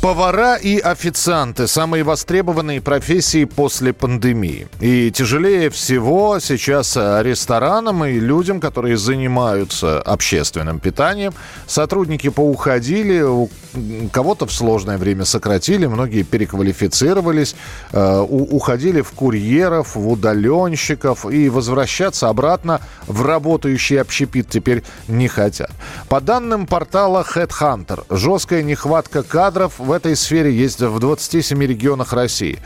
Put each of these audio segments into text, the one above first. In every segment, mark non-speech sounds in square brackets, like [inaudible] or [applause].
Повара и официанты – самые востребованные профессии после пандемии. И тяжелее всего сейчас ресторанам и людям, которые занимаются общественным питанием. Сотрудники поуходили, у кого-то в сложное время сократили, многие переквалифицировались, э, уходили в курьеров, в удаленщиков и возвращаться обратно в работающий общепит теперь не хотят. По данным портала Headhunter, жесткая нехватка кадров в этой сфере есть в 27 регионах России.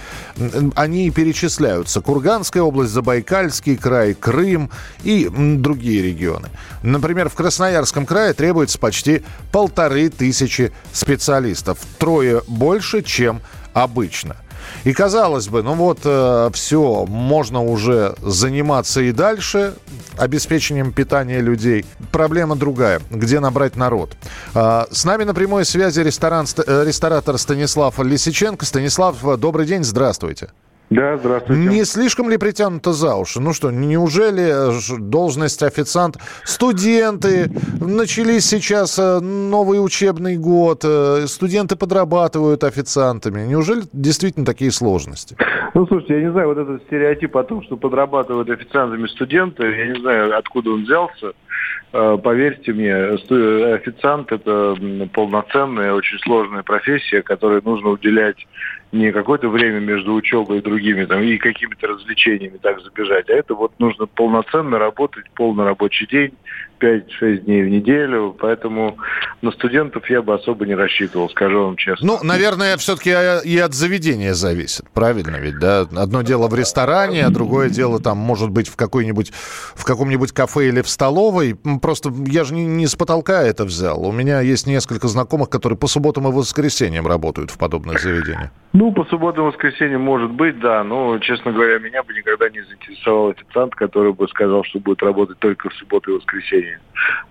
Они перечисляются. Курганская область, Забайкальский край, Крым и другие регионы. Например, в Красноярском крае требуется почти полторы тысячи специалистов. Трое больше, чем обычно. И казалось бы, ну вот э, все, можно уже заниматься и дальше обеспечением питания людей. Проблема другая, где набрать народ. Э, с нами на прямой связи ресторан, э, ресторатор Станислав Лисиченко. Станислав, добрый день, здравствуйте. Да, здравствуйте. Не слишком ли притянуто за уши? Ну что, неужели должность официант... Студенты, начались сейчас э, новый учебный год, э, студенты подрабатывают официантами. Неужели действительно такие сложности? Ну, слушайте, я не знаю, вот этот стереотип о том, что подрабатывают официантами студенты, я не знаю, откуда он взялся. Э, поверьте мне, официант – это полноценная, очень сложная профессия, которой нужно уделять не какое-то время между учебой и другими там, и какими-то развлечениями так забежать, а это вот нужно полноценно работать, полный рабочий день, 5-6 дней в неделю, поэтому на студентов я бы особо не рассчитывал, скажу вам честно. Ну, наверное, все-таки и от заведения зависит, правильно ведь, да? Одно дело в ресторане, а другое дело там, может быть, в какой-нибудь, в каком-нибудь кафе или в столовой. Просто я же не, не с потолка это взял. У меня есть несколько знакомых, которые по субботам и воскресеньям работают в подобных заведениях. Ну, по субботам и воскресеньям может быть, да, но, честно говоря, меня бы никогда не заинтересовал официант, который бы сказал, что будет работать только в субботу и воскресенье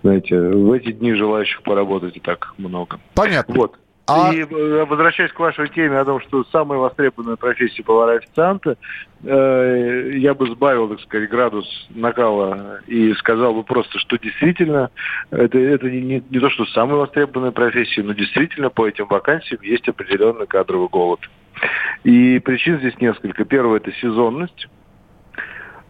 знаете, в эти дни желающих поработать и так много. Понятно. Вот. А... И э, возвращаясь к вашей теме о том, что самая востребованная профессия повара официанта, э, я бы сбавил, так сказать, градус накала и сказал бы просто, что действительно это, это не, не то, что самая востребованная профессия, но действительно по этим вакансиям есть определенный кадровый голод. И причин здесь несколько. Первое – это сезонность.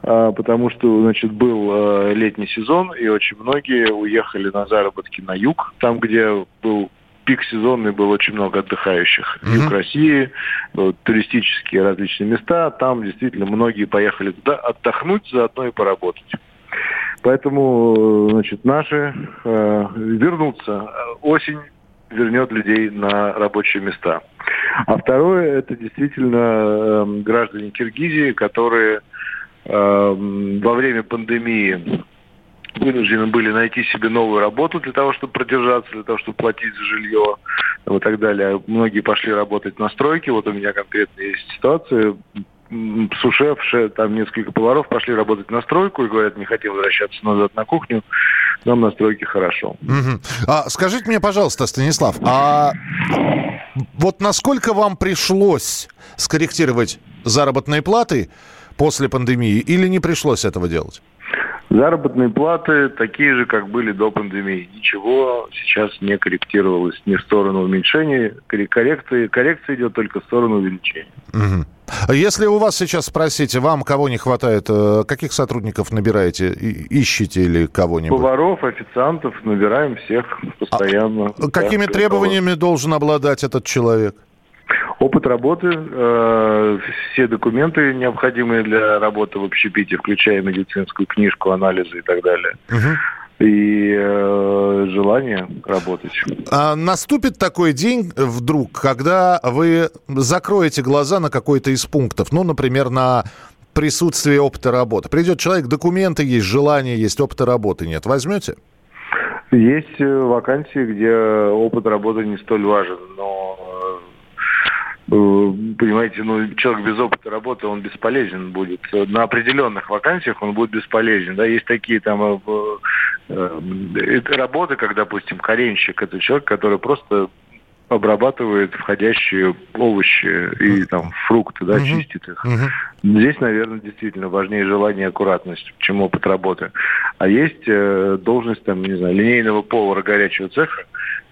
А, потому что, значит, был а, летний сезон, и очень многие уехали на заработки на юг, там, где был пик сезонный, был очень много отдыхающих. Mm-hmm. Юг России, вот, туристические различные места, там действительно многие поехали туда отдохнуть, заодно и поработать. Поэтому, значит, наши э, вернутся. Осень вернет людей на рабочие места. А второе, это действительно э, граждане Киргизии, которые Эм, во время пандемии вынуждены были найти себе новую работу для того, чтобы продержаться, для того, чтобы платить за жилье и так далее. Многие пошли работать на стройке. Вот у меня конкретно есть ситуация. Сушеф, там несколько поваров пошли работать на стройку и говорят, не хотим возвращаться назад на кухню, нам на стройке хорошо. Угу. А, скажите мне, пожалуйста, Станислав, а вот насколько вам пришлось скорректировать заработные платы после пандемии или не пришлось этого делать? Заработные платы такие же, как были до пандемии. Ничего сейчас не корректировалось ни в сторону уменьшения, коррекции. Коррекция идет только в сторону увеличения. Угу. Если у вас сейчас спросите, вам кого не хватает, э, каких сотрудников набираете, ищете или кого-нибудь? Поваров, официантов, набираем всех постоянно. А какими да, требованиями должен обладать этот человек? Опыт работы, э, все документы, необходимые для работы в общепите, включая медицинскую книжку, анализы и так далее. Угу. И э, желание работать. А наступит такой день вдруг, когда вы закроете глаза на какой-то из пунктов, ну, например, на присутствие опыта работы. Придет человек, документы есть, желание есть, опыта работы нет. Возьмете? Есть э, вакансии, где опыт работы не столь важен, но понимаете, ну, человек без опыта работы, он бесполезен будет. На определенных вакансиях он будет бесполезен. Да, есть такие там э, работы, как, допустим, коренщик. Это человек, который просто обрабатывает входящие овощи и там фрукты, да, uh-huh. чистит их. Uh-huh. Здесь, наверное, действительно важнее желание и аккуратность, чем опыт работы. А есть э, должность, там, не знаю, линейного повара горячего цеха,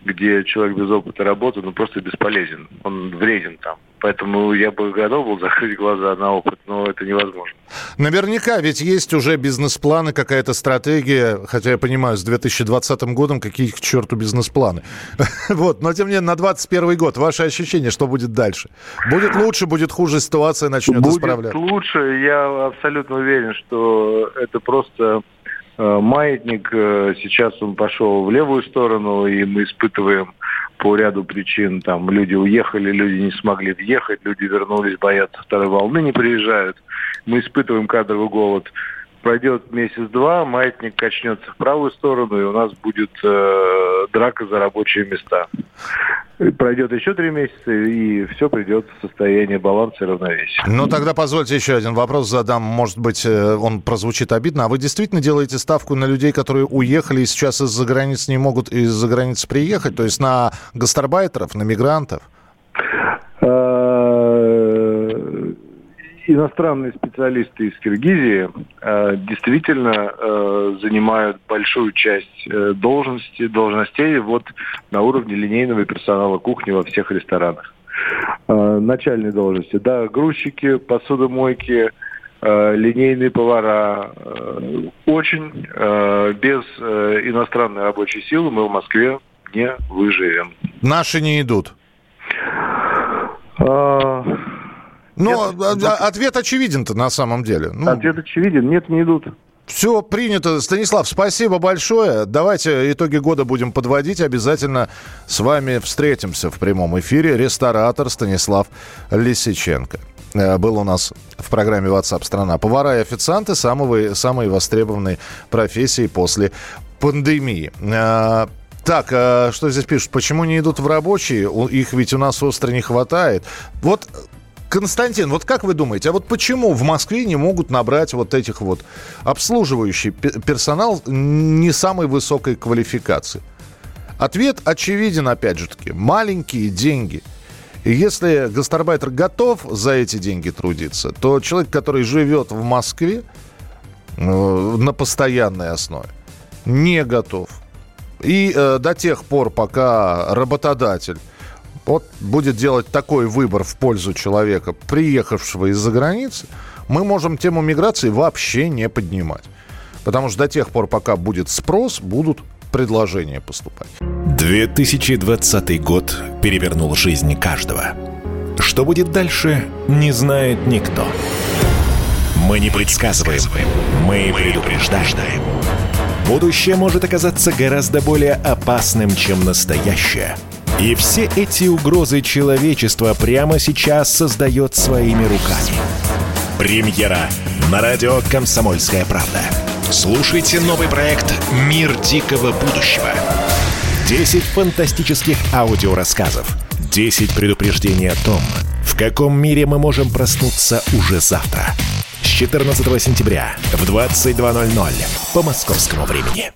где человек без опыта работы, ну, просто бесполезен. Он вреден там. Поэтому я бы готов был закрыть глаза на опыт, но это невозможно. Наверняка, ведь есть уже бизнес-планы, какая-то стратегия, хотя я понимаю, с 2020 годом какие к черту бизнес-планы. [laughs] Вот, но тем не менее, на 2021 год ваши ощущения, что будет дальше? Будет лучше, будет хуже, ситуация начнет будет исправляться? Будет лучше, я абсолютно уверен, что это просто маятник. Э, сейчас он пошел в левую сторону, и мы испытываем по ряду причин. Там люди уехали, люди не смогли въехать, люди вернулись, боятся второй волны, не приезжают. Мы испытываем кадровый голод. Пройдет месяц-два, маятник качнется в правую сторону, и у нас будет э, драка за рабочие места. Пройдет еще три месяца, и все придет в состояние баланса и равновесия. Ну, тогда позвольте еще один вопрос задам. Может быть, э, он прозвучит обидно. А вы действительно делаете ставку на людей, которые уехали и сейчас из-за границ не могут из-за границы приехать? То есть на гастарбайтеров, на мигрантов? Иностранные специалисты из Киргизии э, действительно э, занимают большую часть э, должности, должностей вот на уровне линейного персонала кухни во всех ресторанах. Э, начальные должности, да, грузчики, посудомойки, э, линейные повара. Э, очень э, без э, иностранной рабочей силы мы в Москве не выживем. Наши не идут. А, но нет, ответ очевиден-то на самом деле. Ну, ответ очевиден. Нет, не идут. Все принято. Станислав, спасибо большое. Давайте итоги года будем подводить. Обязательно с вами встретимся в прямом эфире. Ресторатор Станислав Лисиченко э, был у нас в программе WhatsApp страна. Повара и официанты самые, самые востребованные профессии после пандемии. Э, так, а что здесь пишут? Почему не идут в рабочие? Их ведь у нас остро не хватает. Вот Константин, вот как вы думаете, а вот почему в Москве не могут набрать вот этих вот обслуживающий персонал не самой высокой квалификации? Ответ очевиден, опять же таки, маленькие деньги. И если гастарбайтер готов за эти деньги трудиться, то человек, который живет в Москве э, на постоянной основе, не готов. И э, до тех пор, пока работодатель вот будет делать такой выбор в пользу человека, приехавшего из-за границы, мы можем тему миграции вообще не поднимать. Потому что до тех пор, пока будет спрос, будут предложения поступать. 2020 год перевернул жизнь каждого. Что будет дальше, не знает никто. Мы не предсказываем, мы предупреждаем. Будущее может оказаться гораздо более опасным, чем настоящее – и все эти угрозы человечества прямо сейчас создает своими руками. Премьера на радио «Комсомольская правда». Слушайте новый проект «Мир дикого будущего». 10 фантастических аудиорассказов. 10 предупреждений о том, в каком мире мы можем проснуться уже завтра. С 14 сентября в 22.00 по московскому времени.